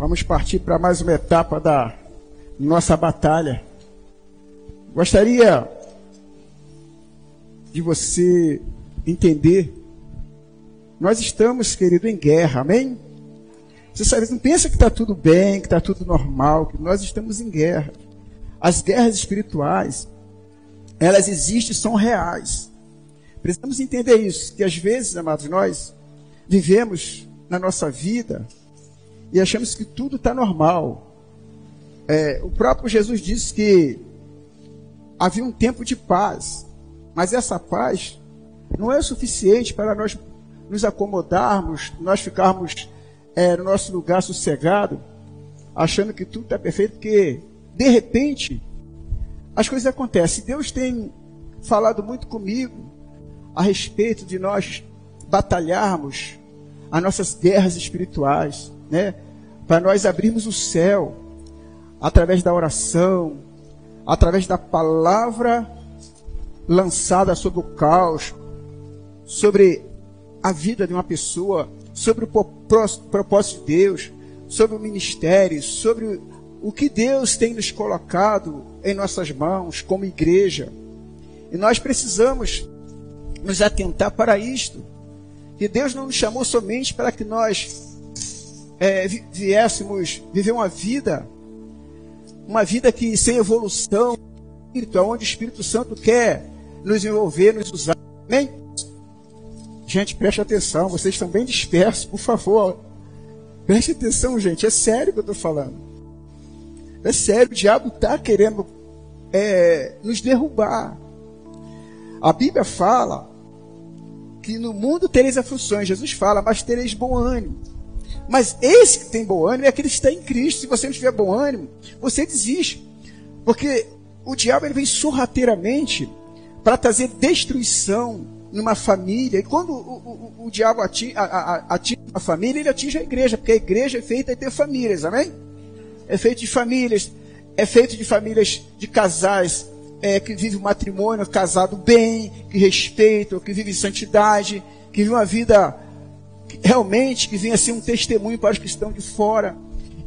Vamos partir para mais uma etapa da nossa batalha. Gostaria de você entender. Nós estamos, querido, em guerra, amém? Você sabe, não pensa que está tudo bem, que está tudo normal, que nós estamos em guerra. As guerras espirituais, elas existem, são reais. Precisamos entender isso, que às vezes, amados, nós vivemos na nossa vida e achamos que tudo está normal. É, o próprio Jesus disse que havia um tempo de paz, mas essa paz não é suficiente para nós nos acomodarmos, nós ficarmos é, no nosso lugar sossegado, achando que tudo está perfeito, porque de repente as coisas acontecem. Deus tem falado muito comigo a respeito de nós batalharmos as nossas guerras espirituais, né? Para nós abrirmos o céu através da oração, através da palavra lançada sobre o caos, sobre a vida de uma pessoa, sobre o propósito de Deus, sobre o ministério, sobre o que Deus tem nos colocado em nossas mãos como igreja. E nós precisamos nos atentar para isto. Que Deus não nos chamou somente para que nós é, viéssemos viver uma vida, uma vida que sem evolução, onde o Espírito Santo quer nos envolver, nos usar. Amém? Gente, preste atenção, vocês estão bem dispersos, por favor. Preste atenção, gente, é sério que eu estou falando. É sério, o diabo está querendo é, nos derrubar. A Bíblia fala que no mundo tereis aflições. Jesus fala, mas tereis bom ânimo. Mas esse que tem bom ânimo é aquele que está em Cristo. Se você não tiver bom ânimo, você desiste. Porque o diabo ele vem sorrateiramente para trazer destruição numa família. E quando o, o, o diabo atinge, a, a, atinge uma família, ele atinge a igreja, porque a igreja é feita de famílias, amém? É feito de famílias, é feito de famílias de casais é, que vivem o matrimônio casado bem, que respeitam, que vivem santidade, que vivem uma vida realmente que venha ser um testemunho para os que estão de fora.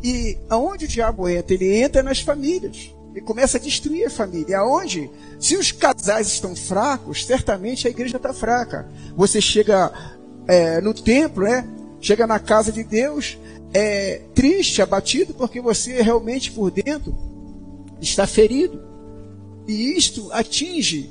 E aonde o diabo entra? Ele entra nas famílias e começa a destruir a família. Aonde? Se os casais estão fracos, certamente a igreja está fraca. Você chega é, no templo, né? Chega na casa de Deus, é triste, abatido, porque você realmente por dentro está ferido. E isto atinge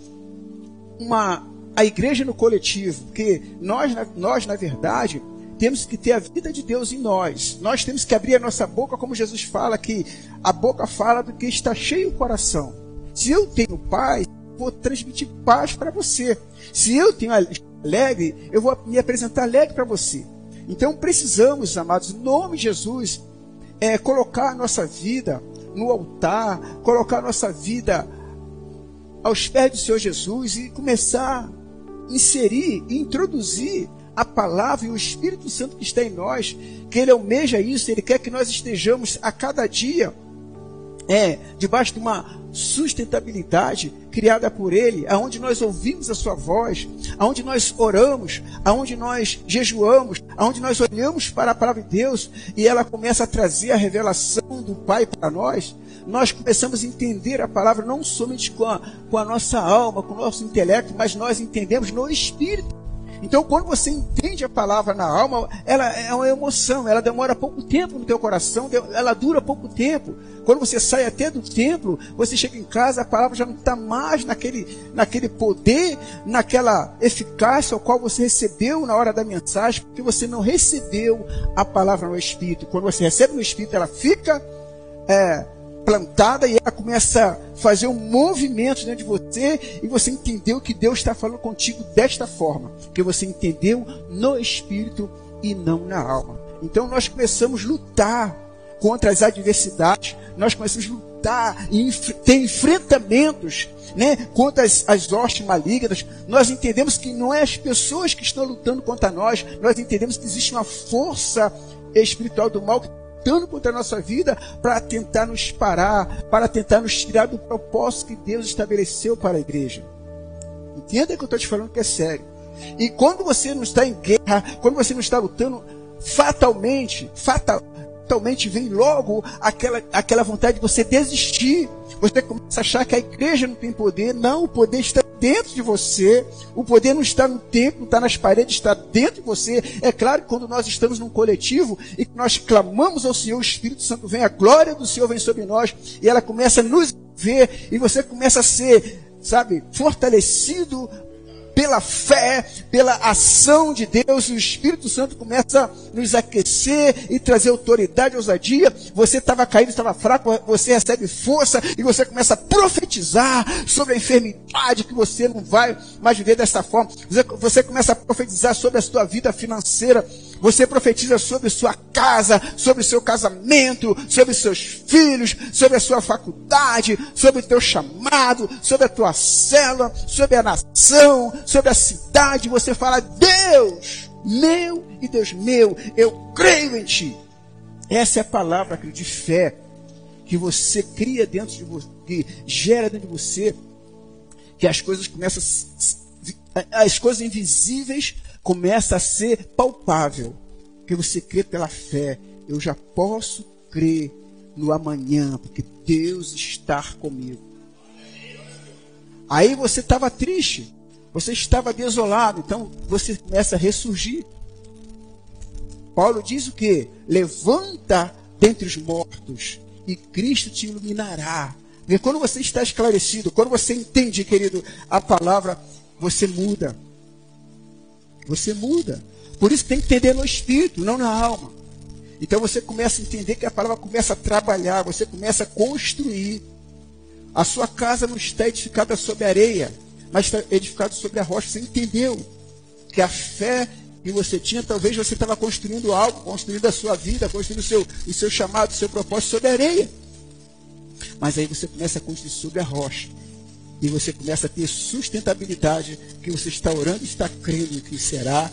uma, a igreja no coletivo, porque nós, nós, na verdade, temos que ter a vida de Deus em nós. Nós temos que abrir a nossa boca, como Jesus fala, que a boca fala do que está cheio o coração. Se eu tenho paz, vou transmitir paz para você. Se eu tenho alegre, eu vou me apresentar alegre para você. Então precisamos, amados, em nome de Jesus, é, colocar a nossa vida no altar, colocar a nossa vida aos pés do Senhor Jesus e começar inserir e introduzir a palavra e o Espírito Santo que está em nós, que ele almeja isso, ele quer que nós estejamos a cada dia é, debaixo de uma sustentabilidade criada por Ele, aonde nós ouvimos a Sua voz, aonde nós oramos, aonde nós jejuamos, aonde nós olhamos para a palavra de Deus e ela começa a trazer a revelação do Pai para nós, nós começamos a entender a palavra não somente com a, com a nossa alma, com o nosso intelecto, mas nós entendemos no Espírito. Então, quando você entende a palavra na alma, ela é uma emoção, ela demora pouco tempo no teu coração, ela dura pouco tempo. Quando você sai até do templo, você chega em casa, a palavra já não está mais naquele, naquele poder, naquela eficácia ao qual você recebeu na hora da mensagem, porque você não recebeu a palavra no Espírito. Quando você recebe no Espírito, ela fica é, plantada e ela começa a fazer um movimento dentro de você e você entendeu que Deus está falando contigo desta forma, que você entendeu no espírito e não na alma. Então nós começamos a lutar contra as adversidades, nós começamos a lutar e ter enfrentamentos né, contra as, as hostes malignas. Nós entendemos que não é as pessoas que estão lutando contra nós, nós entendemos que existe uma força espiritual do mal que lutando contra a nossa vida para tentar nos parar, para tentar nos tirar do propósito que Deus estabeleceu para a igreja. Entenda que eu estou te falando que é sério. E quando você não está em guerra, quando você não está lutando fatalmente, fatal, totalmente, vem logo aquela, aquela vontade de você desistir. Você começa a achar que a igreja não tem poder. Não, o poder está dentro de você. O poder não está no templo, está nas paredes, está dentro de você. É claro que quando nós estamos num coletivo e que nós clamamos ao Senhor, o Espírito Santo vem, a glória do Senhor vem sobre nós e ela começa a nos ver e você começa a ser, sabe, fortalecido pela fé, pela ação de Deus, o Espírito Santo começa a nos aquecer e trazer autoridade, ousadia. Você estava caído, estava fraco, você recebe força e você começa a profetizar sobre a enfermidade que você não vai mais viver dessa forma. Você, você começa a profetizar sobre a sua vida financeira. Você profetiza sobre sua casa, sobre seu casamento, sobre seus filhos, sobre a sua faculdade, sobre o teu chamado, sobre a tua célula, sobre a nação, sobre a cidade. Você fala, Deus, meu e Deus meu, eu creio em ti. Essa é a palavra de fé que você cria dentro de você, que gera dentro de você, que as coisas começam as coisas invisíveis começa a ser palpável. Que você crê pela fé. Eu já posso crer no amanhã, porque Deus está comigo. Aí você estava triste, você estava desolado, então você começa a ressurgir. Paulo diz o que? Levanta dentre os mortos e Cristo te iluminará. Porque quando você está esclarecido, quando você entende, querido, a palavra, você muda. Você muda. Por isso tem que entender no espírito, não na alma. Então você começa a entender que a palavra começa a trabalhar, você começa a construir. A sua casa não está edificada sobre areia, mas está edificada sobre a rocha. Você entendeu que a fé que você tinha, talvez você estava construindo algo, construindo a sua vida, construindo o seu, o seu chamado, o seu propósito sobre areia. Mas aí você começa a construir sobre a rocha. E você começa a ter sustentabilidade que você está orando e está crendo que será.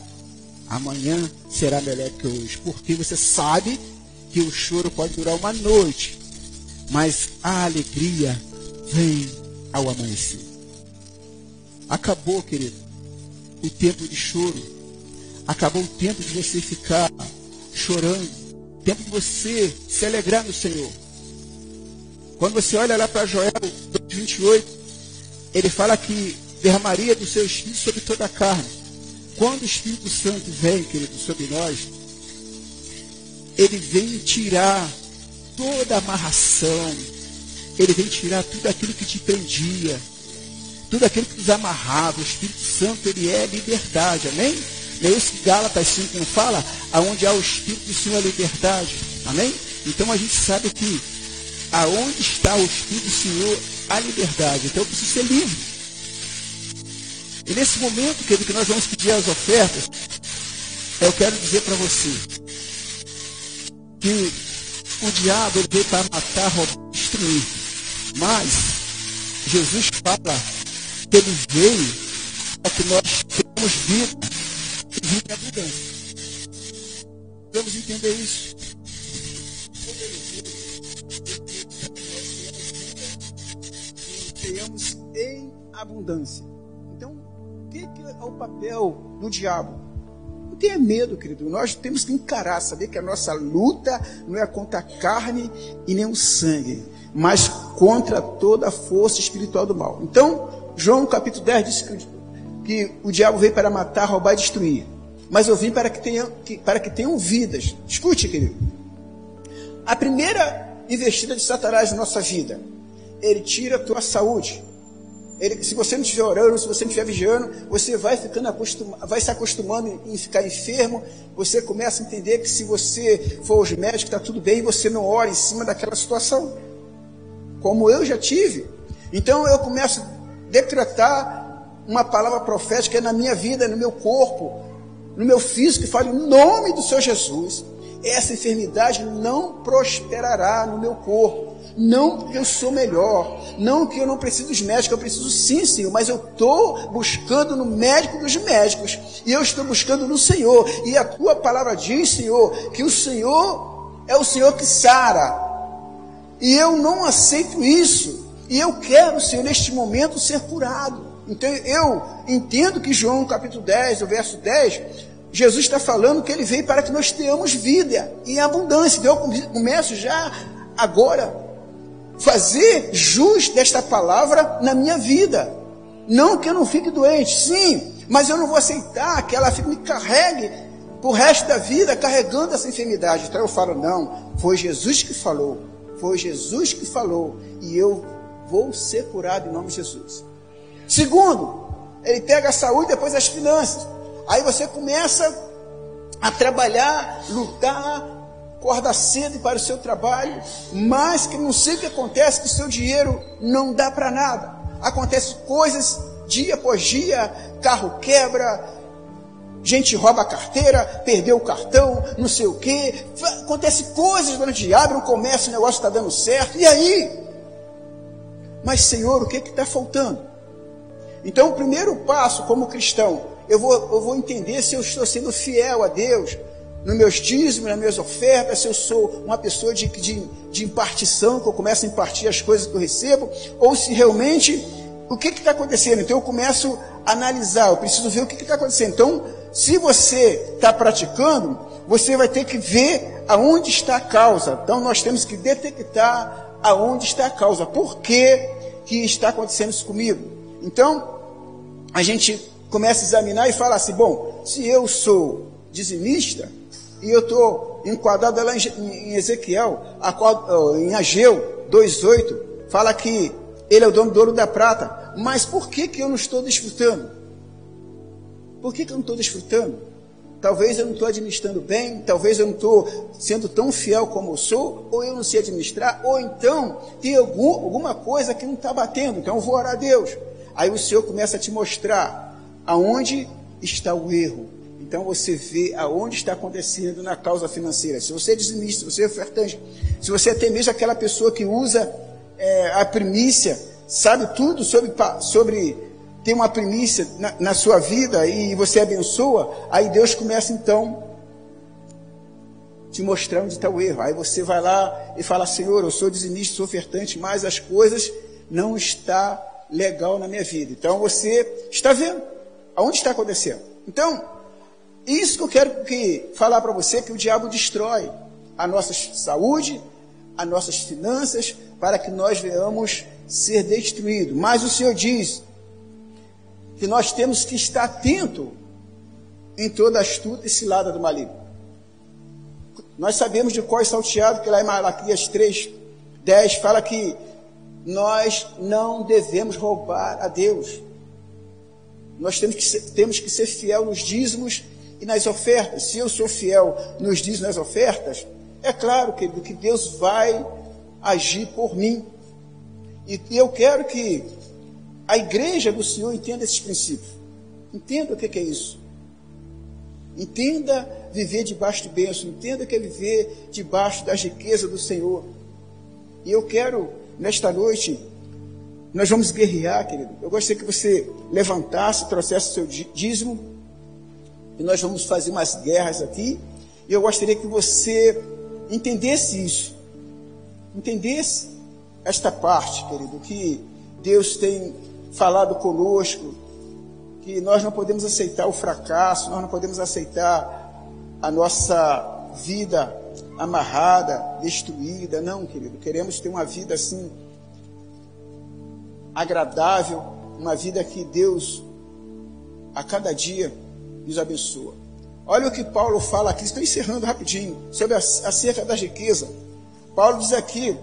Amanhã será melhor que hoje. Porque você sabe que o choro pode durar uma noite. Mas a alegria vem ao amanhecer. Acabou, querido, o tempo de choro. Acabou o tempo de você ficar chorando. Tempo de você se alegrar no Senhor. Quando você olha lá para Joel 28, ele fala que derramaria do seu Espírito sobre toda a carne. Quando o Espírito Santo vem, querido, sobre nós, ele vem tirar toda a amarração, ele vem tirar tudo aquilo que te prendia, tudo aquilo que nos amarrava. O Espírito Santo, ele é liberdade, amém? Não é isso que Gálatas 5 fala? Aonde há o Espírito do Senhor, a liberdade, amém? Então a gente sabe que aonde está o Espírito do Senhor, a liberdade. Então eu preciso ser livre. E nesse momento, querido, que nós vamos pedir as ofertas, eu quero dizer para você que o diabo ele veio para matar, roubar, destruir. Mas Jesus fala que ele veio para que nós tenhamos vida e vida em abundância. Vamos entender isso. Abundância. Então, o que é o papel do diabo? Não tenha medo, querido. Nós temos que encarar, saber que a nossa luta não é contra a carne e nem o sangue, mas contra toda a força espiritual do mal. Então, João capítulo 10 diz que, que o diabo veio para matar, roubar e destruir. Mas eu vim para que tenham, que, para que tenham vidas. Escute, querido. A primeira investida de Satanás na nossa vida ele tira a tua saúde. Ele, se você não estiver orando, se você não estiver vigiando, você vai ficando acostumado, vai se acostumando em ficar enfermo. Você começa a entender que se você for aos médicos, está tudo bem, você não ora em cima daquela situação. Como eu já tive. Então eu começo a decretar uma palavra profética na minha vida, no meu corpo, no meu físico, que fale o nome do Senhor Jesus. Essa enfermidade não prosperará no meu corpo não porque eu sou melhor, não que eu não preciso dos médicos, eu preciso sim, Senhor, mas eu estou buscando no médico dos médicos, e eu estou buscando no Senhor, e a tua palavra diz, Senhor, que o Senhor é o Senhor que sara, e eu não aceito isso, e eu quero, Senhor, neste momento ser curado. Então eu entendo que João capítulo 10, o verso 10, Jesus está falando que ele veio para que nós tenhamos vida em abundância. Então eu começo já agora fazer jus desta palavra na minha vida. Não que eu não fique doente, sim, mas eu não vou aceitar que ela me carregue por resto da vida carregando essa enfermidade. Então eu falo, não, foi Jesus que falou, foi Jesus que falou, e eu vou ser curado em nome de Jesus. Segundo, ele pega a saúde depois as finanças. Aí você começa a trabalhar, lutar, acorda cedo para o seu trabalho, mas que não sei o que acontece, que o seu dinheiro não dá para nada. Acontecem coisas dia após dia, carro quebra, gente rouba a carteira, perdeu o cartão, não sei o que. Acontece coisas durante o abre um comércio, o negócio está dando certo. E aí? Mas Senhor, o que está faltando? Então, o primeiro passo como cristão, eu vou, eu vou entender se eu estou sendo fiel a Deus, nos meus dízimos, nas minhas ofertas, se eu sou uma pessoa de, de, de impartição, que eu começo a impartir as coisas que eu recebo, ou se realmente, o que está acontecendo? Então eu começo a analisar, eu preciso ver o que está acontecendo. Então, se você está praticando, você vai ter que ver aonde está a causa. Então nós temos que detectar aonde está a causa. Por que, que está acontecendo isso comigo? Então, a gente começa a examinar e fala assim, bom, se eu sou dizimista, e eu estou enquadrado lá em Ezequiel, em Ageu 2,8, fala que ele é o dono do ouro da prata. Mas por que, que eu não estou desfrutando? Por que, que eu não estou desfrutando? Talvez eu não estou administrando bem, talvez eu não estou sendo tão fiel como eu sou, ou eu não sei administrar, ou então tem algum, alguma coisa que não está batendo, então eu vou orar a Deus. Aí o Senhor começa a te mostrar aonde está o erro, então você vê aonde está acontecendo na causa financeira. Se você é dizimista, se você é ofertante, se você é até mesmo aquela pessoa que usa é, a primícia, sabe tudo sobre, sobre ter uma primícia na, na sua vida e você abençoa, aí Deus começa então te mostrar onde está o erro. Aí você vai lá e fala, Senhor, eu sou dizimista, sou ofertante, mas as coisas não está legal na minha vida. Então você está vendo aonde está acontecendo. Então, isso que eu quero que, falar para você, que o diabo destrói a nossa saúde, as nossas finanças, para que nós venhamos ser destruídos. Mas o Senhor diz que nós temos que estar atento em toda astuta e cilada do maligno. Nós sabemos de qual é salteado, que lá em Malaquias 3, 10 fala que nós não devemos roubar a Deus. Nós temos que ser, temos que ser fiel nos dízimos e nas ofertas. Se eu sou fiel nos diz nas ofertas, é claro que, que Deus vai agir por mim. E, eu quero que a igreja do Senhor entenda esses princípios. Entenda o que, é isso. Entenda viver debaixo de bênção. Entenda que é viver debaixo das riquezas do Senhor. E eu quero, nesta noite, nós vamos guerrear, querido. Eu gostaria que você levantasse, trouxesse o seu dízimo e nós vamos fazer umas guerras aqui. E eu gostaria que você entendesse isso, entendesse esta parte, querido, que Deus tem falado conosco, que nós não podemos aceitar o fracasso, nós não podemos aceitar a nossa vida amarrada, destruída, não, querido. Queremos ter uma vida assim agradável, uma vida que Deus a cada dia nos abençoa. Olha o que Paulo fala aqui, estou encerrando rapidinho, sobre a, acerca da riqueza. Paulo diz aqui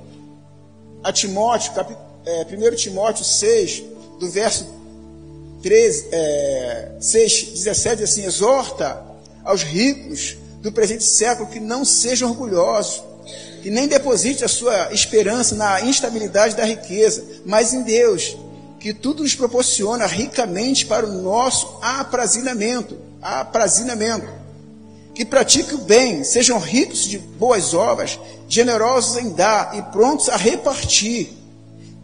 a Timóteo, cap, é, 1 Timóteo 6, do verso 13, é, 6, 17, assim, exorta aos ricos do presente século que não sejam orgulhosos, que nem deposite a sua esperança na instabilidade da riqueza, mas em Deus, que tudo nos proporciona ricamente para o nosso aprazimento aprazinamento, que pratiquem o bem, sejam ricos de boas obras, generosos em dar e prontos a repartir,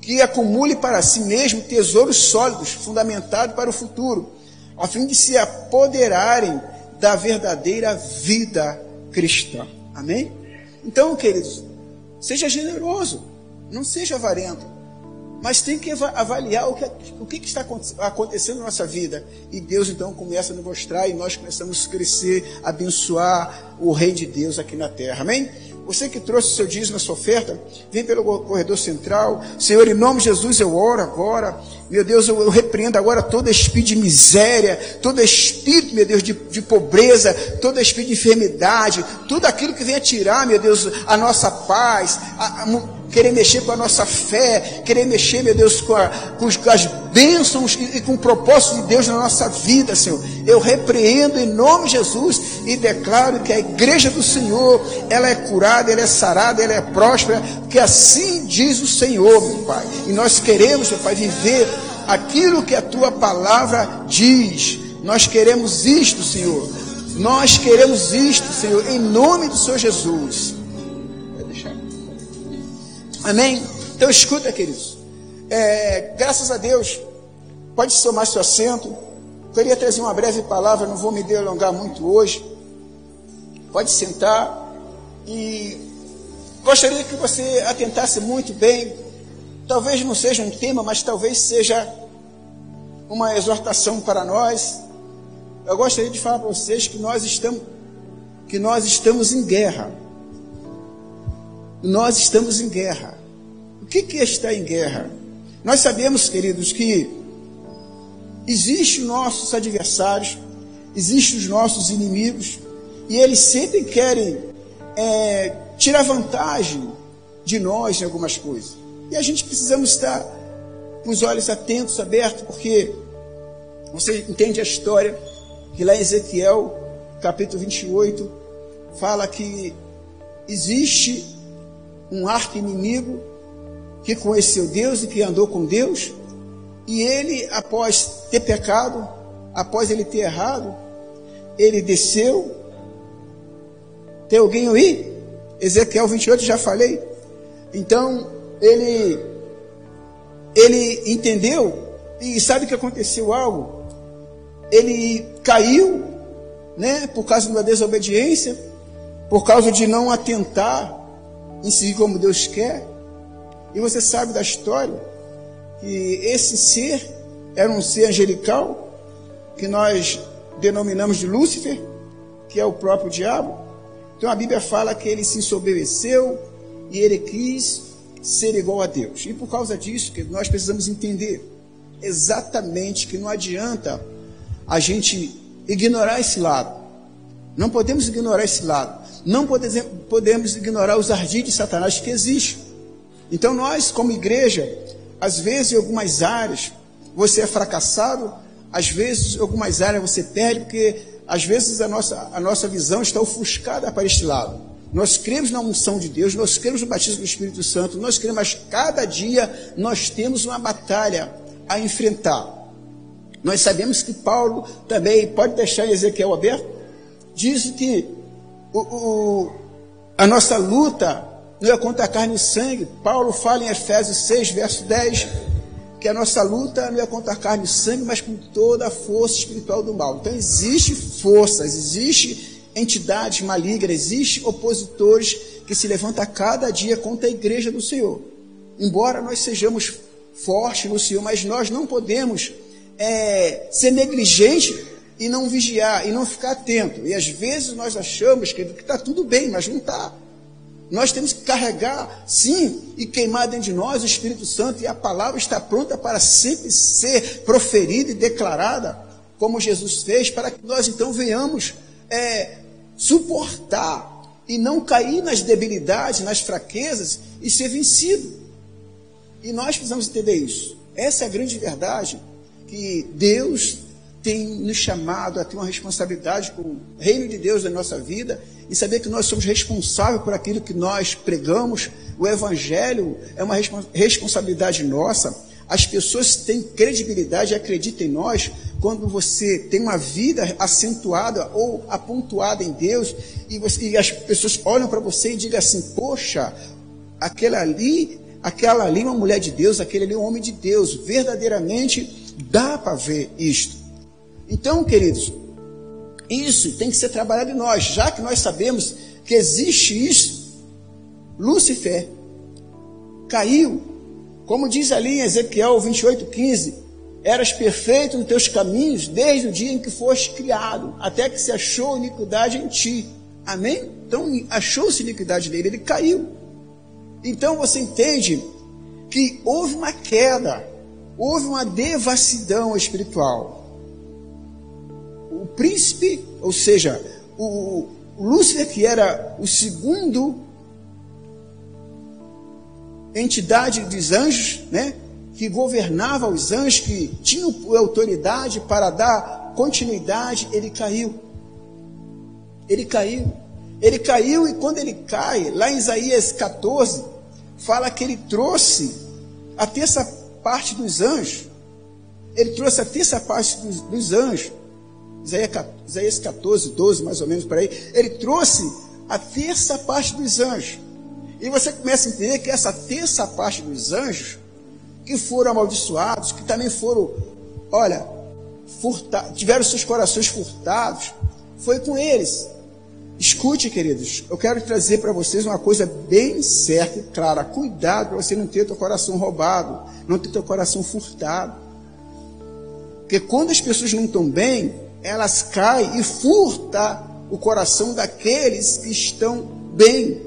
que acumule para si mesmo tesouros sólidos, fundamentados para o futuro, a fim de se apoderarem da verdadeira vida cristã. Amém? Então, queridos, seja generoso, não seja avarento. Mas tem que avaliar o que, o que está acontecendo na nossa vida. E Deus então começa a nos mostrar e nós começamos a crescer, abençoar o Rei de Deus aqui na terra. Amém? Você que trouxe o seu dízimo, a sua oferta, vem pelo corredor central. Senhor, em nome de Jesus, eu oro agora. Meu Deus, eu, repreendo agora todo espírito de miséria, todo espírito, meu Deus, de, de pobreza, todo espírito de enfermidade, tudo aquilo que venha tirar, meu Deus, a nossa paz, a, a, querer mexer com a nossa fé, querer mexer, meu Deus, com, a, com as bênçãos e, e, com o propósito de Deus na nossa vida, Senhor. Eu repreendo em nome de Jesus e declaro que a igreja do Senhor, ela é curada, ela é sarada, ela é próspera, que assim diz o Senhor, meu Pai. E nós queremos, meu Pai, viver aquilo que a tua palavra diz. Nós queremos isto, Senhor. Nós queremos isto, Senhor, em nome do Senhor Jesus. Amém? Então escuta, queridos. É, graças a Deus, pode tomar seu assento. Queria trazer uma breve palavra, não vou me delongar muito hoje. Pode sentar e gostaria que você atentasse muito bem. Talvez não seja um tema, mas talvez seja uma exortação para nós. Eu gostaria de falar para vocês que nós estamos que nós estamos em guerra. Nós estamos em guerra. O que, que é estar em guerra? Nós sabemos, queridos, que existem nossos adversários, existem os nossos inimigos, e eles sempre querem é, tirar vantagem de nós em algumas coisas. E a gente precisamos estar com os olhos atentos, abertos, porque você entende a história que lá em Ezequiel, capítulo 28, fala que existe um arco inimigo que conheceu Deus e que andou com Deus, e ele, após ter pecado, após ele ter errado, ele desceu. Tem alguém aí? Ezequiel 28, já falei. Então, ele, ele entendeu, e sabe que aconteceu algo? Ele caiu, né, por causa uma desobediência, por causa de não atentar em seguir como Deus quer. E você sabe da história que esse ser era um ser angelical, que nós denominamos de Lúcifer, que é o próprio diabo. Então a Bíblia fala que ele se ensoberbeceu e ele quis ser igual a Deus. E por causa disso, que nós precisamos entender exatamente que não adianta a gente ignorar esse lado. Não podemos ignorar esse lado. Não podemos ignorar os ardis de Satanás que existem. Então nós, como igreja, às vezes em algumas áreas você é fracassado, às vezes em algumas áreas você perde, porque às vezes a nossa, a nossa visão está ofuscada para este lado. Nós cremos na unção de Deus, nós cremos no batismo do Espírito Santo, nós cremos, mas cada dia nós temos uma batalha a enfrentar. Nós sabemos que Paulo também, pode deixar Ezequiel aberto, diz que o, o, a nossa luta não é contra a carne e sangue. Paulo fala em Efésios 6, verso 10, que a nossa luta não é contra a carne e sangue, mas com toda a força espiritual do mal. Então existe forças, existe entidades malignas, existe opositores que se levantam a cada dia contra a igreja do Senhor. Embora nós sejamos fortes no Senhor, mas nós não podemos é, ser negligentes e não vigiar, e não ficar atento. E às vezes nós achamos que está tudo bem, mas não está. Nós temos que carregar, sim, e queimar dentro de nós o Espírito Santo, e a palavra está pronta para sempre ser proferida e declarada, como Jesus fez, para que nós então venhamos é, suportar e não cair nas debilidades, nas fraquezas e ser vencido. E nós precisamos entender isso. Essa é a grande verdade que Deus tem nos chamado a ter uma responsabilidade com o reino de Deus na nossa vida e saber que nós somos responsáveis por aquilo que nós pregamos. O Evangelho é uma responsabilidade nossa. As pessoas têm credibilidade e acreditam em nós quando você tem uma vida acentuada ou apontuada em Deus e, você, e as pessoas olham para você e digam assim: Poxa, aquela ali, aquela ali é uma mulher de Deus, aquele ali é um homem de Deus. Verdadeiramente dá para ver isto. Então, queridos, isso tem que ser trabalhado em nós, já que nós sabemos que existe isso. Lúcifer caiu Como diz ali em Ezequiel 28, 15: Eras perfeito nos teus caminhos desde o dia em que foste criado, até que se achou iniquidade em ti. Amém? Então achou-se iniquidade nele, ele caiu. Então você entende que houve uma queda, houve uma devassidão espiritual. O príncipe, ou seja, o, o Lúcifer, que era o segundo entidade dos anjos, né? que governava os anjos, que tinha autoridade para dar continuidade, ele caiu. Ele caiu. Ele caiu e quando ele cai, lá em Isaías 14, fala que ele trouxe a terça parte dos anjos. Ele trouxe a terça parte dos, dos anjos. Isaías 14, 12, mais ou menos por aí. Ele trouxe a terça parte dos anjos. E você começa a entender que essa terça parte dos anjos, que foram amaldiçoados, que também foram, olha, furta, tiveram seus corações furtados, foi com eles. Escute, queridos, eu quero trazer para vocês uma coisa bem certa e clara. Cuidado para você não ter teu coração roubado, não ter teu coração furtado. Porque quando as pessoas não estão bem, elas caem e furtam o coração daqueles que estão bem.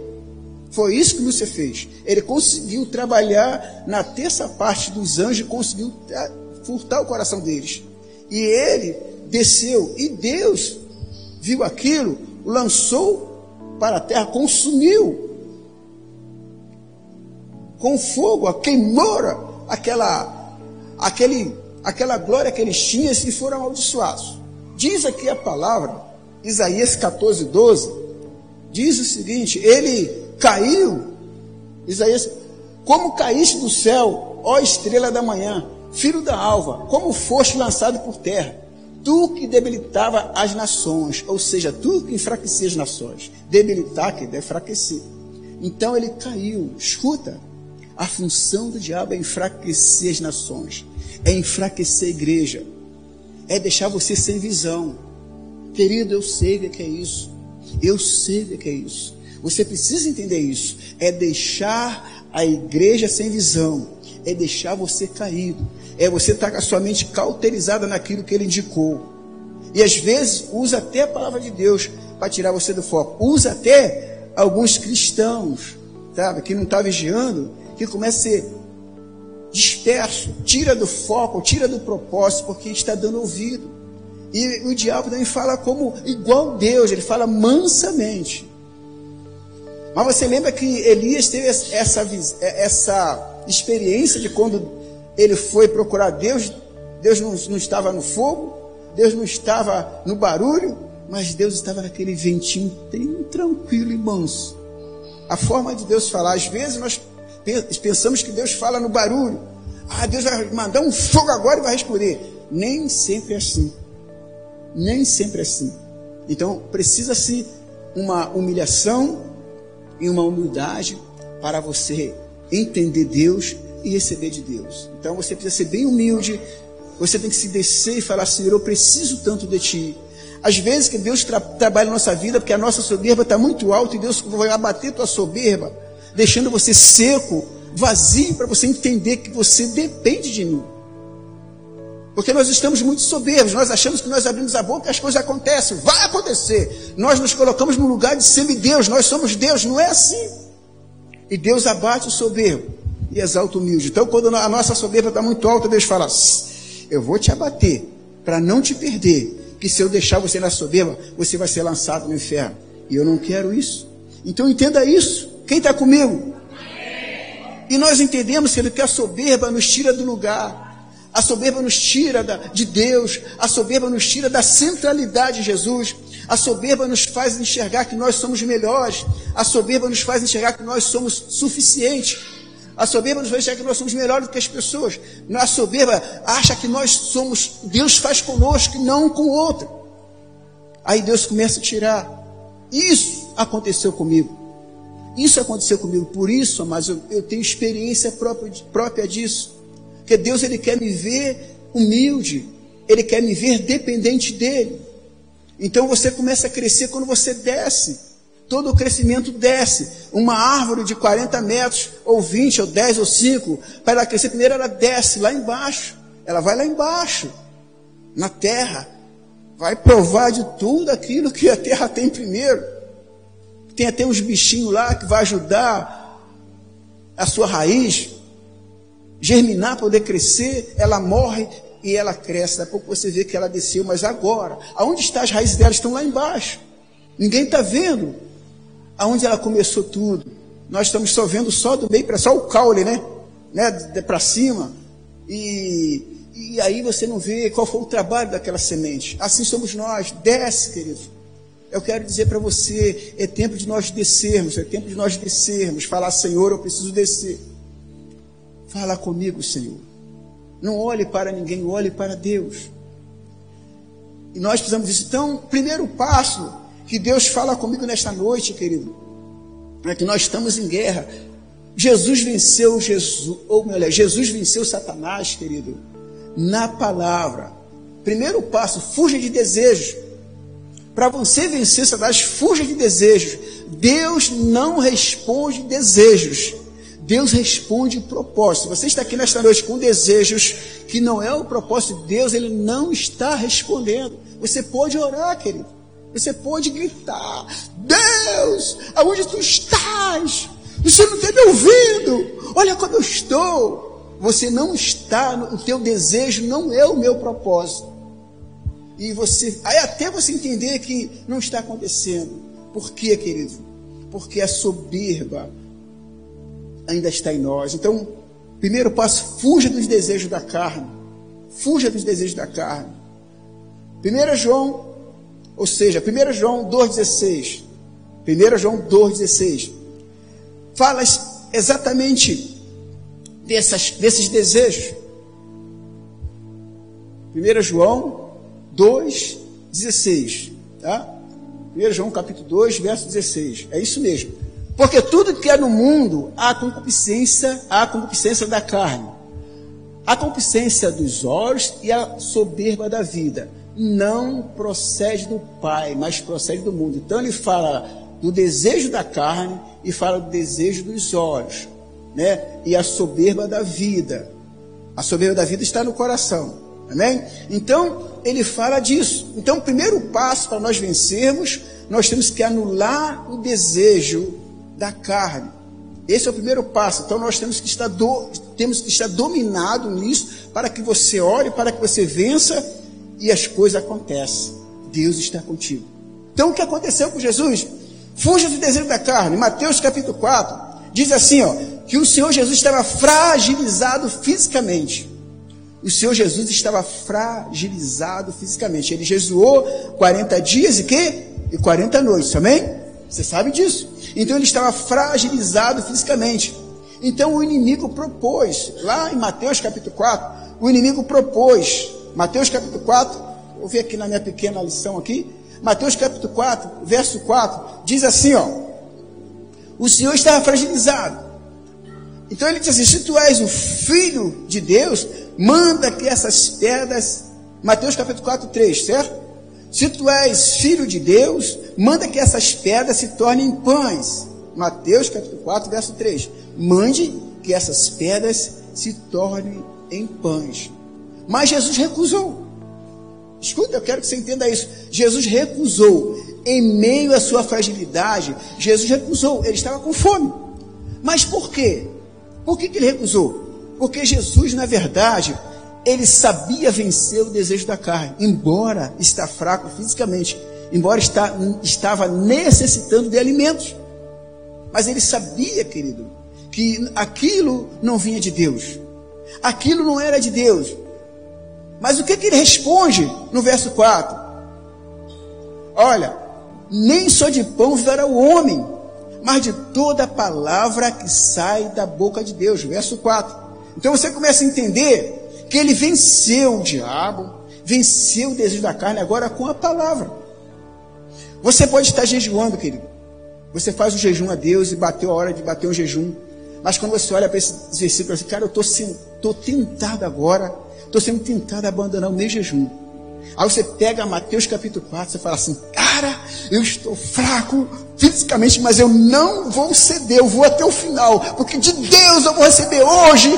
Foi isso que Lúcia fez. Ele conseguiu trabalhar na terça parte dos anjos, conseguiu é, furtar o coração deles. E ele desceu, e Deus viu aquilo, lançou para a terra, consumiu com fogo, queimou aquela, aquele, aquela glória que eles tinham e foram amaldiçoados. Diz aqui a palavra, Isaías 14, 12, diz o seguinte: ele caiu, Isaías, como caíste do céu, ó estrela da manhã, filho da alva, como foste lançado por terra, tu que debilitava as nações, ou seja, tu que enfraquecia as nações, debilitar que enfraquecer. Então ele caiu, escuta, a função do diabo é enfraquecer as nações, é enfraquecer a igreja, é deixar você sem visão. Querido, eu sei o que é isso. Eu sei o que é isso. Você precisa entender isso. É deixar a igreja sem visão. É deixar você caído. É você estar com a sua mente cauterizada naquilo que ele indicou. E às vezes usa até a palavra de Deus para tirar você do foco. Usa até alguns cristãos, sabe, que não está vigiando, que começa a ser disperso, tira do foco, tira do propósito, porque está dando ouvido. E o diabo também fala como igual Deus, ele fala mansamente. Mas você lembra que Elias teve essa, essa experiência de quando ele foi procurar Deus, Deus não, não estava no fogo, Deus não estava no barulho, mas Deus estava naquele ventinho tranquilo e manso. A forma de Deus falar, às vezes nós pensamos que Deus fala no barulho. Ah, Deus vai mandar um fogo agora e vai responder. Nem sempre é assim. Nem sempre é assim. Então, precisa-se uma humilhação e uma humildade para você entender Deus e receber de Deus. Então, você precisa ser bem humilde. Você tem que se descer e falar: Senhor, eu preciso tanto de Ti. Às vezes que Deus tra trabalha na nossa vida porque a nossa soberba está muito alta e Deus vai abater tua soberba deixando você seco, vazio, para você entender que você depende de mim. Porque nós estamos muito soberbos, nós achamos que nós abrimos a boca e as coisas acontecem. Vai acontecer. Nós nos colocamos no lugar de semideus, nós somos Deus, não é assim. E Deus abate o soberbo e exalta o humilde. Então, quando a nossa soberba está muito alta, Deus fala: Eu vou te abater para não te perder. Que se eu deixar você na soberba, você vai ser lançado no inferno. E eu não quero isso. Então entenda isso. Quem está comigo? E nós entendemos que a soberba nos tira do lugar. A soberba nos tira da, de Deus. A soberba nos tira da centralidade de Jesus. A soberba nos faz enxergar que nós somos melhores. A soberba nos faz enxergar que nós somos suficientes. A soberba nos faz enxergar que nós somos melhores do que as pessoas. A soberba acha que nós somos, Deus faz conosco e não com o outro. Aí Deus começa a tirar. Isso aconteceu comigo. Isso aconteceu comigo, por isso, mas eu, eu tenho experiência própria, própria disso. Porque Deus ele quer me ver humilde, ele quer me ver dependente dele. Então você começa a crescer quando você desce todo o crescimento desce. Uma árvore de 40 metros, ou 20, ou 10, ou 5, para ela crescer, primeiro ela desce lá embaixo. Ela vai lá embaixo, na terra. Vai provar de tudo aquilo que a terra tem primeiro. Tem até uns bichinhos lá que vai ajudar a sua raiz germinar, poder crescer. Ela morre e ela cresce. Daqui a pouco você vê que ela desceu, mas agora, aonde estão as raízes dela? Estão lá embaixo. Ninguém está vendo aonde ela começou tudo. Nós estamos só vendo só do meio para só o caule, né? né? Para cima. E, e aí você não vê qual foi o trabalho daquela semente. Assim somos nós. Desce, querido. Eu quero dizer para você, é tempo de nós descermos, é tempo de nós descermos, falar, Senhor, eu preciso descer. Fala comigo, Senhor. Não olhe para ninguém, olhe para Deus. E nós precisamos disso. Então, primeiro passo que Deus fala comigo nesta noite, querido, é que nós estamos em guerra. Jesus venceu Jesus, ou melhor, Jesus venceu Satanás, querido, na palavra. Primeiro passo, fuja de desejos. Para você vencer Satanás, fuja de desejos. Deus não responde desejos. Deus responde propósito. Você está aqui nesta noite com desejos que não é o propósito de Deus, ele não está respondendo. Você pode orar, querido. Você pode gritar: Deus, aonde tu estás? Você não está me ouvindo? Olha como eu estou. Você não está, o teu desejo não é o meu propósito. E você, aí até você entender que não está acontecendo. Por quê, querido? Porque a soberba ainda está em nós. Então, primeiro passo, fuja dos desejos da carne. Fuja dos desejos da carne. 1 João, ou seja, 1 João 2,16. 1 João 2,16. Fala exatamente dessas, desses desejos. 1 João 2,16. Tá? 1 João capítulo 2, verso 16. É isso mesmo. Porque tudo que é no mundo, há concupiscência, há concupiscência da carne, a concupiscência dos olhos e a soberba da vida. Não procede do Pai, mas procede do mundo. Então ele fala do desejo da carne e fala do desejo dos olhos, né? E a soberba da vida. A soberba da vida está no coração. Amém? Então, ele fala disso. Então, o primeiro passo para nós vencermos, nós temos que anular o desejo da carne. Esse é o primeiro passo. Então, nós temos que estar, do, temos que estar dominado nisso para que você ore, para que você vença e as coisas acontecem. Deus está contigo. Então, o que aconteceu com Jesus? Fuja do desejo da carne. Mateus capítulo 4 diz assim, ó, que o Senhor Jesus estava fragilizado fisicamente o Senhor Jesus estava fragilizado fisicamente. Ele jejuou 40 dias e quê? E 40 noites, amém? Você sabe disso. Então ele estava fragilizado fisicamente. Então o inimigo propôs, lá em Mateus capítulo 4, o inimigo propôs, Mateus capítulo 4, vou ver aqui na minha pequena lição aqui, Mateus capítulo 4, verso 4, diz assim, ó, o Senhor estava fragilizado. Então ele diz assim, se tu és o filho de Deus, manda que essas pedras, Mateus capítulo 4, 3, certo? Se tu és filho de Deus, manda que essas pedras se tornem pães. Mateus capítulo 4, verso 3. Mande que essas pedras se tornem em pães. Mas Jesus recusou. Escuta, eu quero que você entenda isso. Jesus recusou. Em meio à sua fragilidade, Jesus recusou. Ele estava com fome. Mas por quê? Por que, que ele recusou? Porque Jesus, na verdade, ele sabia vencer o desejo da carne, embora está fraco fisicamente, embora está, estava necessitando de alimentos. Mas ele sabia, querido, que aquilo não vinha de Deus. Aquilo não era de Deus. Mas o que, que ele responde no verso 4? Olha, nem só de pão viverá o homem, mas de toda palavra que sai da boca de Deus. Verso 4. Então você começa a entender que ele venceu o diabo, venceu o desejo da carne agora com a palavra. Você pode estar jejuando, querido. Você faz o jejum a Deus e bateu a hora de bater o jejum. Mas quando você olha para esse versículo, você, cara, eu estou tentado agora, estou sendo tentado a abandonar o meu jejum. Aí você pega Mateus capítulo 4, você fala assim, cara, eu estou fraco fisicamente, mas eu não vou ceder, eu vou até o final, porque de Deus eu vou receber hoje,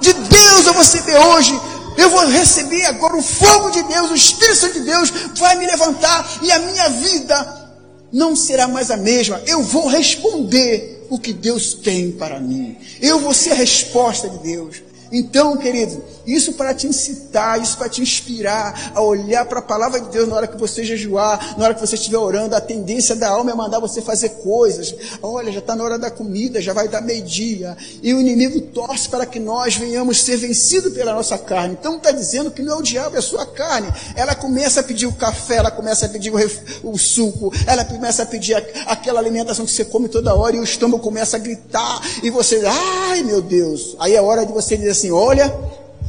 de Deus eu vou receber hoje, eu vou receber agora o fogo de Deus, o Espírito de Deus vai me levantar e a minha vida não será mais a mesma. Eu vou responder o que Deus tem para mim. Eu vou ser a resposta de Deus. Então, querido, isso para te incitar, isso para te inspirar a olhar para a palavra de Deus na hora que você jejuar, na hora que você estiver orando. A tendência da alma é mandar você fazer coisas. Olha, já está na hora da comida, já vai dar meio-dia. E o inimigo torce para que nós venhamos ser vencidos pela nossa carne. Então está dizendo que não é o diabo, é a sua carne. Ela começa a pedir o café, ela começa a pedir o, o suco, ela começa a pedir aquela alimentação que você come toda hora e o estômago começa a gritar. E você, ai meu Deus. Aí é hora de você dizer assim: olha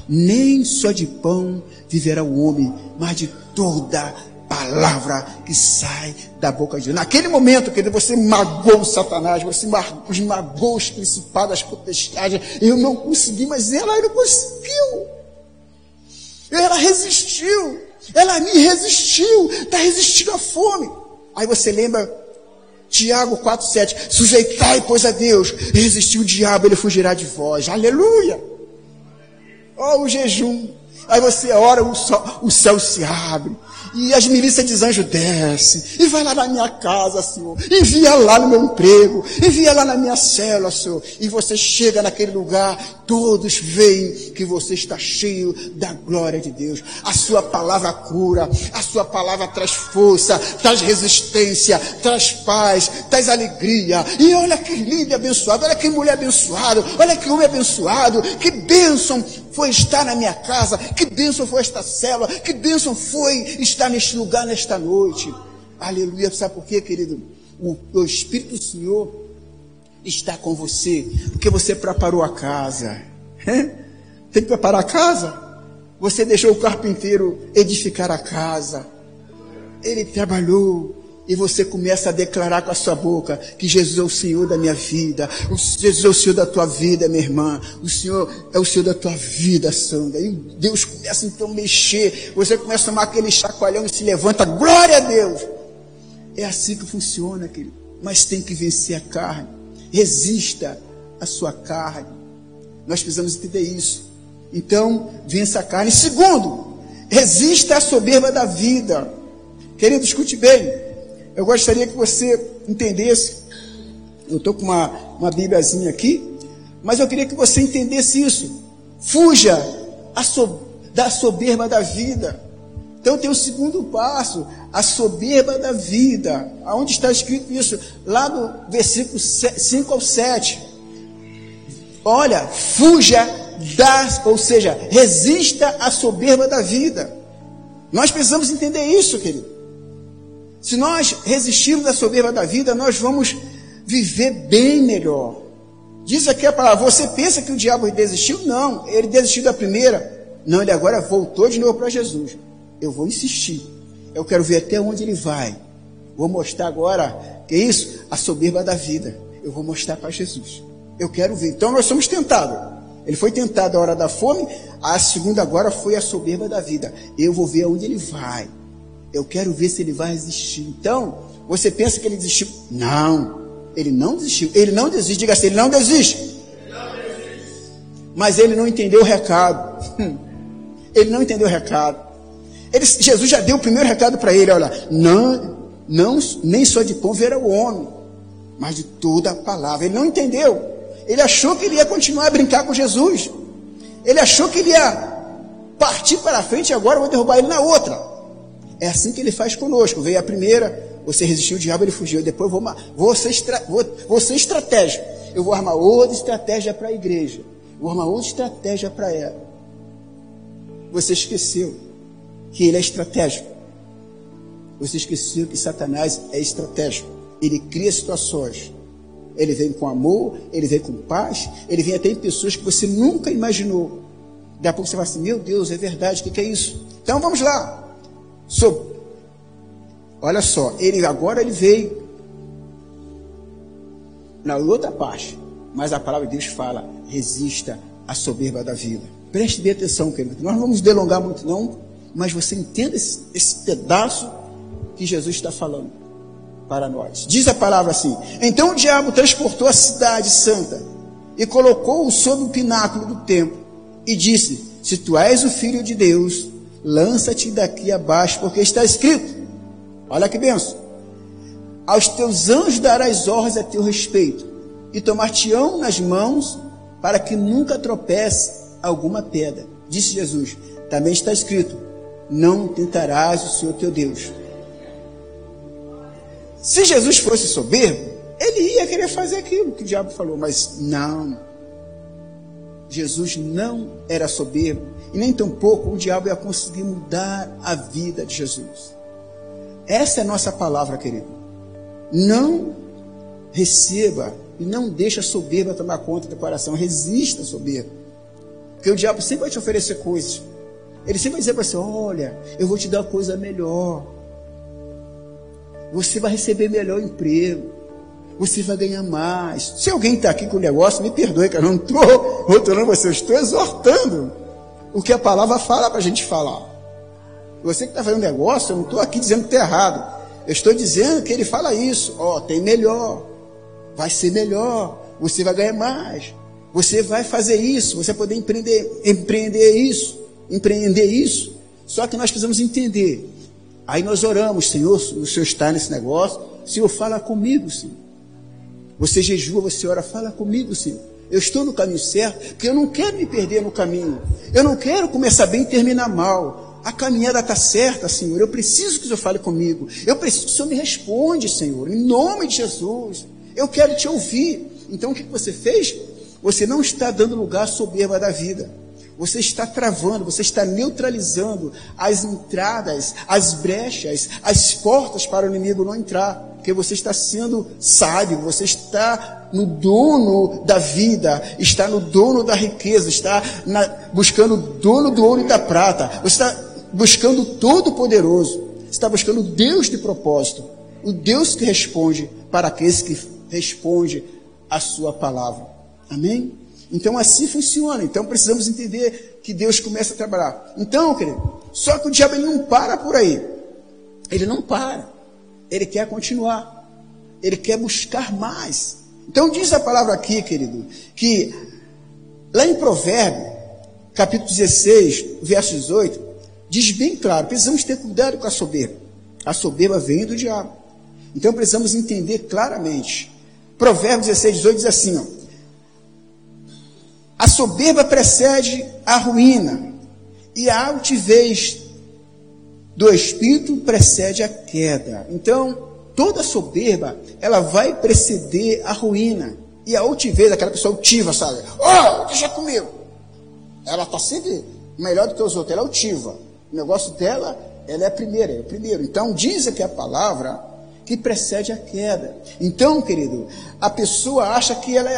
nem só de pão viverá o homem, mas de toda palavra que sai da boca de Deus. Naquele momento, que você magou Satanás, você esmagou os principados, as potestades, eu não consegui, mas ela não conseguiu. Ela resistiu, ela me resistiu, está resistindo à fome. Aí você lembra Tiago 4,7: Sujeitai, pois, a Deus, resistiu o diabo, ele fugirá de vós. Aleluia! Ó, o jejum. Aí você ora, o, sol, o céu se abre. E as milícias de anjo descem. E vai lá na minha casa, Senhor. Envia lá no meu emprego. Envia lá na minha célula, Senhor. E você chega naquele lugar. Todos veem que você está cheio da glória de Deus. A sua palavra cura. A sua palavra traz força. Traz resistência. Traz paz. Traz alegria. E olha que lindo abençoado. Olha que mulher abençoada. Olha que homem abençoado. Que bênção foi estar na minha casa, que bênção foi esta célula, que bênção foi estar neste lugar nesta noite. Aleluia. Sabe por quê, querido? O, o Espírito do Senhor está com você, porque você preparou a casa. Tem que preparar a casa? Você deixou o carpinteiro edificar a casa. Ele trabalhou, e você começa a declarar com a sua boca que Jesus é o Senhor da minha vida, Jesus é o Senhor da tua vida, minha irmã, o Senhor é o Senhor da tua vida, Sandra. E Deus começa então a mexer, você começa a tomar aquele chacoalhão e se levanta, glória a Deus. É assim que funciona, querido. Mas tem que vencer a carne. Resista à sua carne. Nós precisamos entender isso. Então, vença a carne. Segundo, resista à soberba da vida. Querido, escute bem. Eu gostaria que você entendesse. Eu estou com uma, uma Bíbliazinha aqui, mas eu queria que você entendesse isso. Fuja so, da soberba da vida. Então tem o segundo passo, a soberba da vida. Aonde está escrito isso? Lá no versículo 5 ao 7. Olha, fuja das, ou seja, resista à soberba da vida. Nós precisamos entender isso, querido. Se nós resistirmos à soberba da vida, nós vamos viver bem melhor. Diz aqui a palavra: você pensa que o diabo desistiu? Não, ele desistiu da primeira. Não, ele agora voltou de novo para Jesus. Eu vou insistir. Eu quero ver até onde ele vai. Vou mostrar agora, que é isso? A soberba da vida. Eu vou mostrar para Jesus. Eu quero ver. Então nós somos tentados. Ele foi tentado a hora da fome, a segunda agora foi a soberba da vida. Eu vou ver aonde ele vai. Eu quero ver se ele vai resistir. Então, você pensa que ele desistiu? Não, ele não desistiu. Ele não desiste. Diga assim: ele não desiste. Ele não desiste. Mas ele não entendeu o recado. Ele não entendeu o recado. Ele, Jesus já deu o primeiro recado para ele: olha, não, não, nem só de pão verá o homem, mas de toda a palavra. Ele não entendeu. Ele achou que ele ia continuar a brincar com Jesus. Ele achou que ele ia partir para frente e agora vou derrubar ele na outra. É assim que ele faz conosco. Veio a primeira, você resistiu o diabo, ele fugiu. Depois vou, vou, ser, estra, vou, vou ser estratégia. Eu vou armar outra estratégia para a igreja. Vou armar outra estratégia para ela. Você esqueceu que ele é estratégico. Você esqueceu que Satanás é estratégico. Ele cria situações. Ele vem com amor, ele vem com paz, ele vem até em pessoas que você nunca imaginou. Daqui a pouco você vai assim, meu Deus, é verdade, o que, que é isso? Então vamos lá. So, olha só, ele agora ele veio na outra parte, mas a palavra de Deus fala: resista à soberba da vida. Preste bem atenção, querido. Nós não vamos delongar muito, não. mas você entenda esse, esse pedaço que Jesus está falando para nós. Diz a palavra assim: Então o diabo transportou a cidade santa e colocou-o sobre o pináculo do templo e disse: Se tu és o filho de Deus, lança-te daqui abaixo, porque está escrito: Olha que benção. Aos teus anjos darás ordens a teu respeito, e tomar-te-ão nas mãos, para que nunca tropece alguma pedra. Disse Jesus: Também está escrito: Não tentarás o Senhor teu Deus. Se Jesus fosse soberbo, ele ia querer fazer aquilo que o diabo falou, mas não. Jesus não era soberbo, e nem tampouco o diabo ia conseguir mudar a vida de Jesus. Essa é a nossa palavra, querido. Não receba e não deixe a soberba tomar conta do coração. Resista a soberba. Porque o diabo sempre vai te oferecer coisas. Ele sempre vai dizer para você: Olha, eu vou te dar coisa melhor. Você vai receber melhor emprego. Você vai ganhar mais. Se alguém está aqui com o negócio, me perdoe, cara. Eu não estou rotulando você, eu estou exortando o que a palavra fala para a gente falar. Você que está fazendo negócio, eu não estou aqui dizendo que está errado. Eu estou dizendo que ele fala isso. Ó, oh, tem melhor. Vai ser melhor. Você vai ganhar mais. Você vai fazer isso. Você vai poder empreender, empreender isso. Empreender isso. Só que nós precisamos entender Aí nós oramos, Senhor, o Senhor está nesse negócio. Senhor, fala comigo, Senhor. Você jejua, você ora, fala comigo, Senhor. Eu estou no caminho certo, porque eu não quero me perder no caminho. Eu não quero começar bem e terminar mal. A caminhada está certa, Senhor. Eu preciso que o Senhor fale comigo. Eu preciso que o Senhor me responda, Senhor. Em nome de Jesus. Eu quero te ouvir. Então o que você fez? Você não está dando lugar à soberba da vida. Você está travando, você está neutralizando as entradas, as brechas, as portas para o inimigo não entrar. Porque você está sendo sábio, você está no dono da vida, está no dono da riqueza, está na, buscando o dono do ouro e da prata. Você está buscando o Todo-Poderoso. Está buscando Deus de propósito. O Deus que responde para aqueles que respondem a sua palavra. Amém? Então assim funciona. Então precisamos entender que Deus começa a trabalhar. Então, querido, só que o diabo ele não para por aí. Ele não para. Ele quer continuar. Ele quer buscar mais. Então diz a palavra aqui, querido, que lá em Provérbio, capítulo 16, verso 18, diz bem claro, precisamos ter cuidado com a soberba. A soberba vem do diabo. Então precisamos entender claramente. Provérbio 16, 18 diz assim, ó, a soberba precede a ruína, e a altivez do espírito precede a queda. Então, toda soberba, ela vai preceder a ruína. E a altivez, aquela pessoa altiva, sabe? Oh, deixa comigo. Ela está sempre melhor do que os outros, ela é altiva. O negócio dela, ela é a primeira, é o primeiro. Então, diz aqui a palavra que precede a queda. Então, querido, a pessoa acha que ela é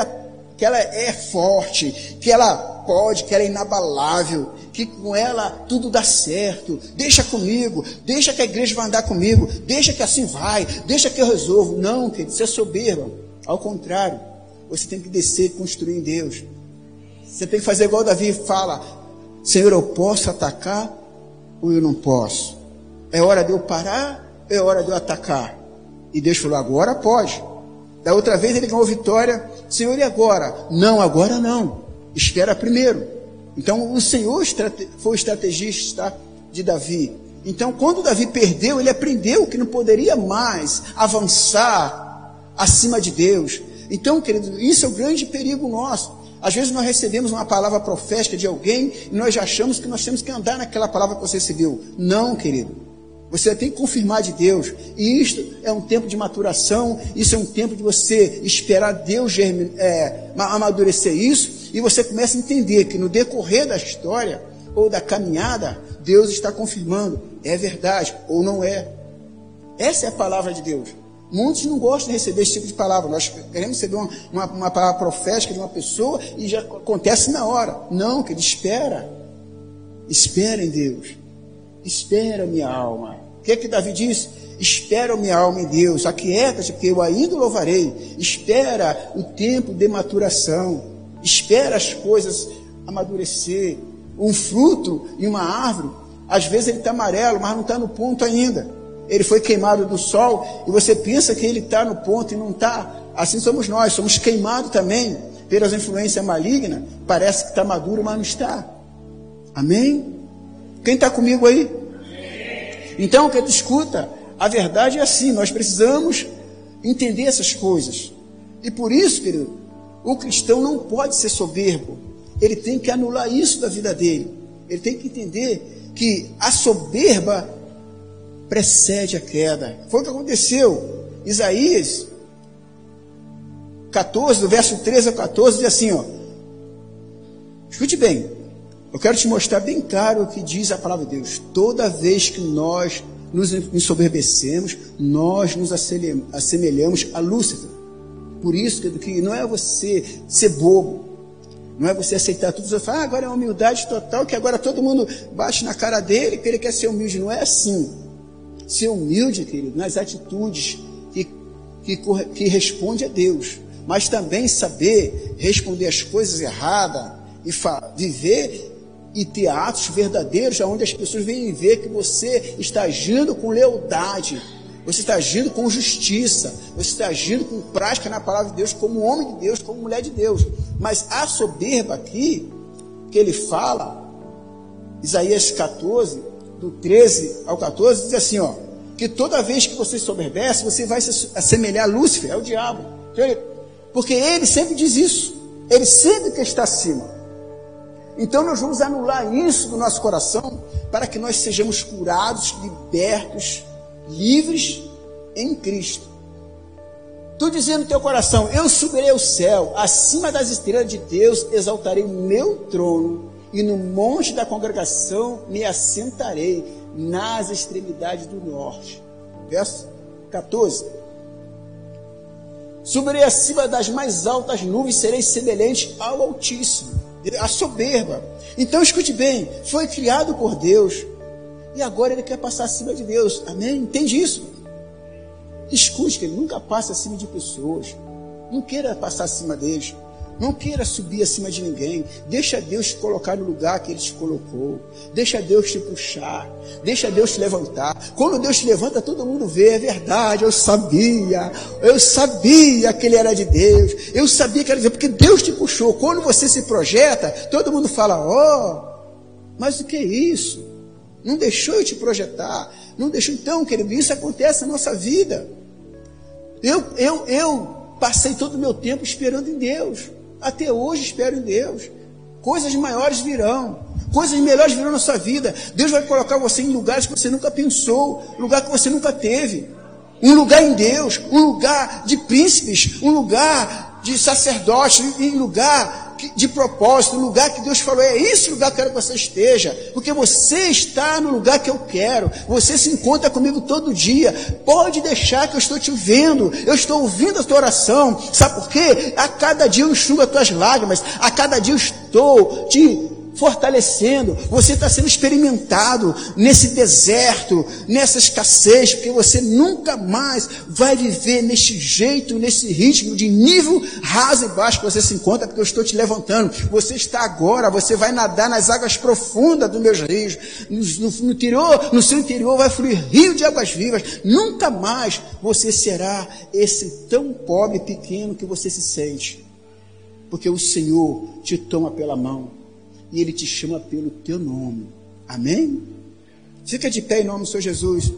que ela é forte, que ela pode, que ela é inabalável, que com ela tudo dá certo. Deixa comigo, deixa que a igreja vai andar comigo, deixa que assim vai, deixa que eu resolvo. Não, querido, você é soberba. Ao contrário, você tem que descer e construir em Deus. Você tem que fazer igual Davi fala: Senhor, eu posso atacar ou eu não posso? É hora de eu parar, é hora de eu atacar. E Deus falou: agora pode. Da outra vez ele ganhou vitória. Senhor, e agora? Não, agora não. Espera primeiro. Então o Senhor foi o estrategista de Davi. Então, quando Davi perdeu, ele aprendeu que não poderia mais avançar acima de Deus. Então, querido, isso é o grande perigo nosso. Às vezes nós recebemos uma palavra profética de alguém e nós já achamos que nós temos que andar naquela palavra que você recebeu. Não, querido. Você tem que confirmar de Deus. E isto é um tempo de maturação, isso é um tempo de você esperar Deus é, amadurecer isso, e você começa a entender que no decorrer da história ou da caminhada, Deus está confirmando, é verdade ou não é. Essa é a palavra de Deus. Muitos não gostam de receber esse tipo de palavra. Nós queremos receber uma, uma, uma palavra profética de uma pessoa e já acontece na hora. Não, que ele espera. Espera em Deus. Espera, minha alma. O que é que Davi diz? Espera, minha alma em Deus. Aquieta-te, porque eu ainda louvarei. Espera o tempo de maturação. Espera as coisas amadurecer. Um fruto e uma árvore Às vezes ele está amarelo, mas não está no ponto ainda. Ele foi queimado do sol e você pensa que ele está no ponto e não está. Assim somos nós, somos queimados também pelas influências malignas. Parece que está maduro, mas não está. Amém? Quem está comigo aí? Então, o que tu escuta, a verdade é assim: nós precisamos entender essas coisas. E por isso, querido, o cristão não pode ser soberbo. Ele tem que anular isso da vida dele. Ele tem que entender que a soberba precede a queda. Foi o que aconteceu. Isaías 14, do verso 13 a 14, diz assim: ó, escute bem, eu quero te mostrar bem claro o que diz a palavra de Deus. Toda vez que nós nos ensoberbecemos, nós nos assemelhamos a Lúcifer. Por isso que não é você ser bobo, não é você aceitar tudo e falar, ah, agora é humildade total, que agora todo mundo bate na cara dele, que ele quer ser humilde. Não é assim. Ser humilde, querido, nas atitudes que, que, que responde a Deus, mas também saber responder as coisas erradas e viver e ter atos verdadeiros, onde as pessoas vêm ver que você está agindo com lealdade, você está agindo com justiça, você está agindo com prática na palavra de Deus, como homem de Deus, como mulher de Deus. Mas a soberba aqui, que ele fala, Isaías 14, do 13 ao 14, diz assim: ó, que toda vez que você soberbece, você vai se assemelhar a Lúcifer, é o diabo. Porque ele sempre diz isso, ele sempre quer estar acima. Então nós vamos anular isso do nosso coração para que nós sejamos curados, libertos livres em Cristo. Tu dizendo no teu coração: Eu subirei ao céu, acima das estrelas de Deus, exaltarei meu trono, e no monte da congregação me assentarei nas extremidades do norte. Verso 14. Subirei acima das mais altas nuvens, serei semelhante ao Altíssimo, a soberba. Então escute bem: foi criado por Deus e agora ele quer passar acima de Deus. Amém? Entende isso? Escute que ele nunca passa acima de pessoas. Não queira passar acima deles. Não queira subir acima de ninguém. Deixa Deus te colocar no lugar que Ele te colocou. Deixa Deus te puxar. Deixa Deus te levantar. Quando Deus te levanta, todo mundo vê. É verdade, eu sabia. Eu sabia que Ele era de Deus. Eu sabia que era de Deus. Porque Deus te puxou. Quando você se projeta, todo mundo fala: Oh, mas o que é isso? Não deixou eu te projetar. Não deixou. Então, querido, isso acontece na nossa vida. Eu, eu, eu passei todo o meu tempo esperando em Deus. Até hoje espero em Deus. Coisas maiores virão. Coisas melhores virão na sua vida. Deus vai colocar você em lugares que você nunca pensou, lugar que você nunca teve. Um lugar em Deus, um lugar de príncipes, um lugar de sacerdotes, um lugar de propósito, no lugar que Deus falou, é esse lugar que eu quero que você esteja, porque você está no lugar que eu quero, você se encontra comigo todo dia, pode deixar que eu estou te vendo, eu estou ouvindo a tua oração, sabe por quê? A cada dia eu enxugo as tuas lágrimas, a cada dia eu estou te fortalecendo, você está sendo experimentado nesse deserto, nessa escassez, porque você nunca mais vai viver nesse jeito, nesse ritmo de nível raso e baixo que você se encontra, porque eu estou te levantando. Você está agora, você vai nadar nas águas profundas dos meus rios, no, no interior, no seu interior vai fluir rio de águas vivas. Nunca mais você será esse tão pobre pequeno que você se sente, porque o Senhor te toma pela mão e Ele te chama pelo teu nome. Amém? Fica de pé em nome do Senhor Jesus.